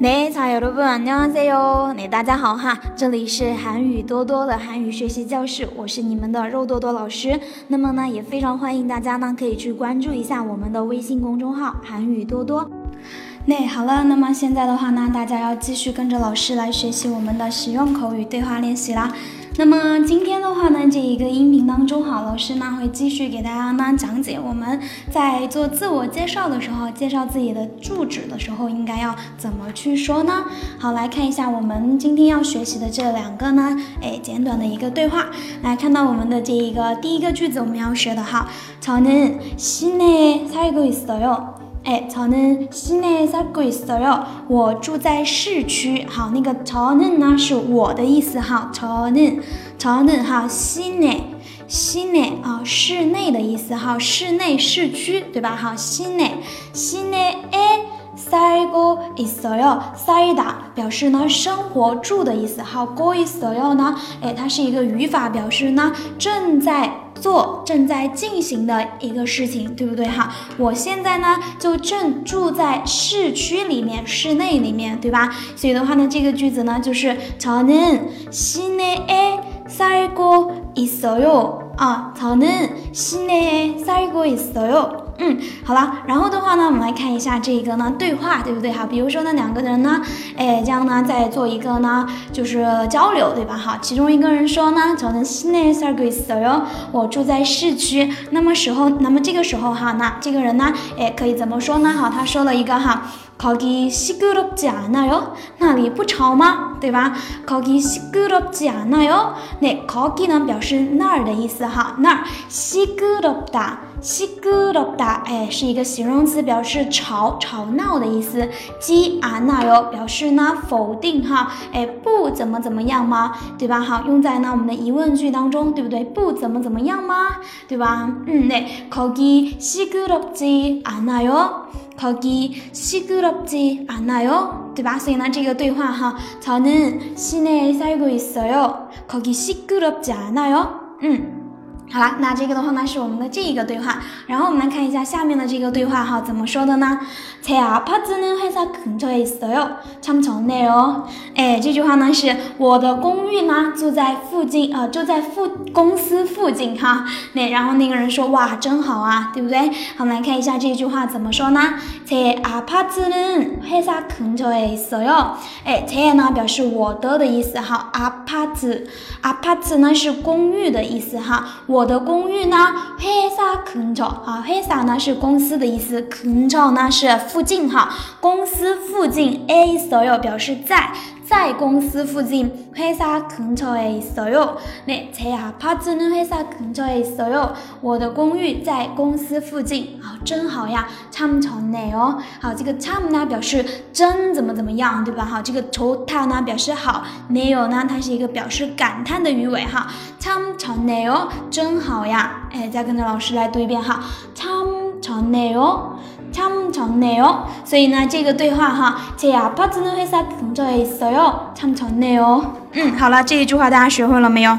네자여러분안녕하세요 네大家好哈，这里是韩语多多的韩语学习教室，我是你们的肉多多老师。那么呢，也非常欢迎大家呢可以去关注一下我们的微信公众号韩语多多。那好了，那么现在的话呢，大家要继续跟着老师来学习我们的实用口语对话练习啦。 那么今天的话呢，这一个音频当中，哈，老师呢会继续给大家呢讲解我们在做自我介绍的时候，介绍自己的住址的时候，应该要怎么去说呢？好，来看一下我们今天要学习的这两个呢，哎，简短的一个对话。来看到我们的这一个第一个句子，我们要学的哈，저는시내살고있어 요。 哎，저는시내살고있어 요。 我住在市区。好，那个저는呢是我的意思哈，저는저는哈，시내西内啊，室内的意思哈，室内市区对吧？好，西内西内诶。 살고있어 요， 살다表示呢生活住的意思。好，고있어요呢，哎，它是一个语法，表示呢正在做、正在进行的一个事情，对不对？哈，我现在呢就正住在市区里面、室内里面，对吧？所以的话呢，这个句子呢就是저는시내에살고있어 요。 啊，저는시내에살고있어 요。 嗯，好了，然后的话呢，我们来看一下这个呢对话，对不对哈？比如说呢，两个人呢，哎，这样呢在做一个呢就是交流，对吧？哈，其中一个人说呢，저는시내에살고있어 요， 我住在市区。那么时候，那么这个时候哈，那这个人呢，哎，可以怎么说呢？哈，他说了一个哈。거기시끄럽지않아 요？ 那里不吵吗？对吧？거기시끄럽지않아 요？ 那거기呢表示那儿的意思哈，那儿시끄럽 다， 시끄럽 다， 哎，是一个形容词，表示吵吵闹的意思。지않아 요？ 表示呢否定哈，哎，不怎么怎么样吗？对吧？好，用在呢我们的疑问句当中，对不对？不怎么怎么样吗？对吧？嗯，那거기시끄럽지않아 요？ 거기시끄럽지않아 요， 对吧？所以呢，这个对话哈，저는시내에살고있어 요。 거기시끄럽지않아 요。 嗯。 好了，那这个的话呢是我们的这一个对话，然后我们来看一下下面的这个对话哈，怎么说的呢？제아파트는회사근처에있어 요， 참좋네 요。 哎，这句话呢是我的公寓呢就在附近，呃，就在附公司附近哈。那然后那个人说哇，真好啊，对不对？好，我们来看一下这句话怎么说呢？제아파트는회사근처에있어 요。 哎，제呢表示我的的意思哈，아파 트， 아파트呢是公寓的意思哈，我。 我的公寓呢？회사 근처啊，회사呢是公司的意思，근처呢是附近哈，公司附近。A 所有表示在。 在公司附近，회사근처에있어 요。 那제아파트는회사근처에있어 요。 我的公寓在公司附近，好，真好呀，참좋네 요。 好，这个참呢表示真怎么怎么样，对吧？好，这个좋다呢表示好，네요呢它是一个表示感叹的语尾哈，참좋네 요， 真好呀。哎，再跟着老师来读一遍哈，참좋네 요。 참 좋네요. 所以呢，这个对话哈，제아파트는회사근처에있어요。참 좋네요. 嗯，好了，这一句话大家学会了没有？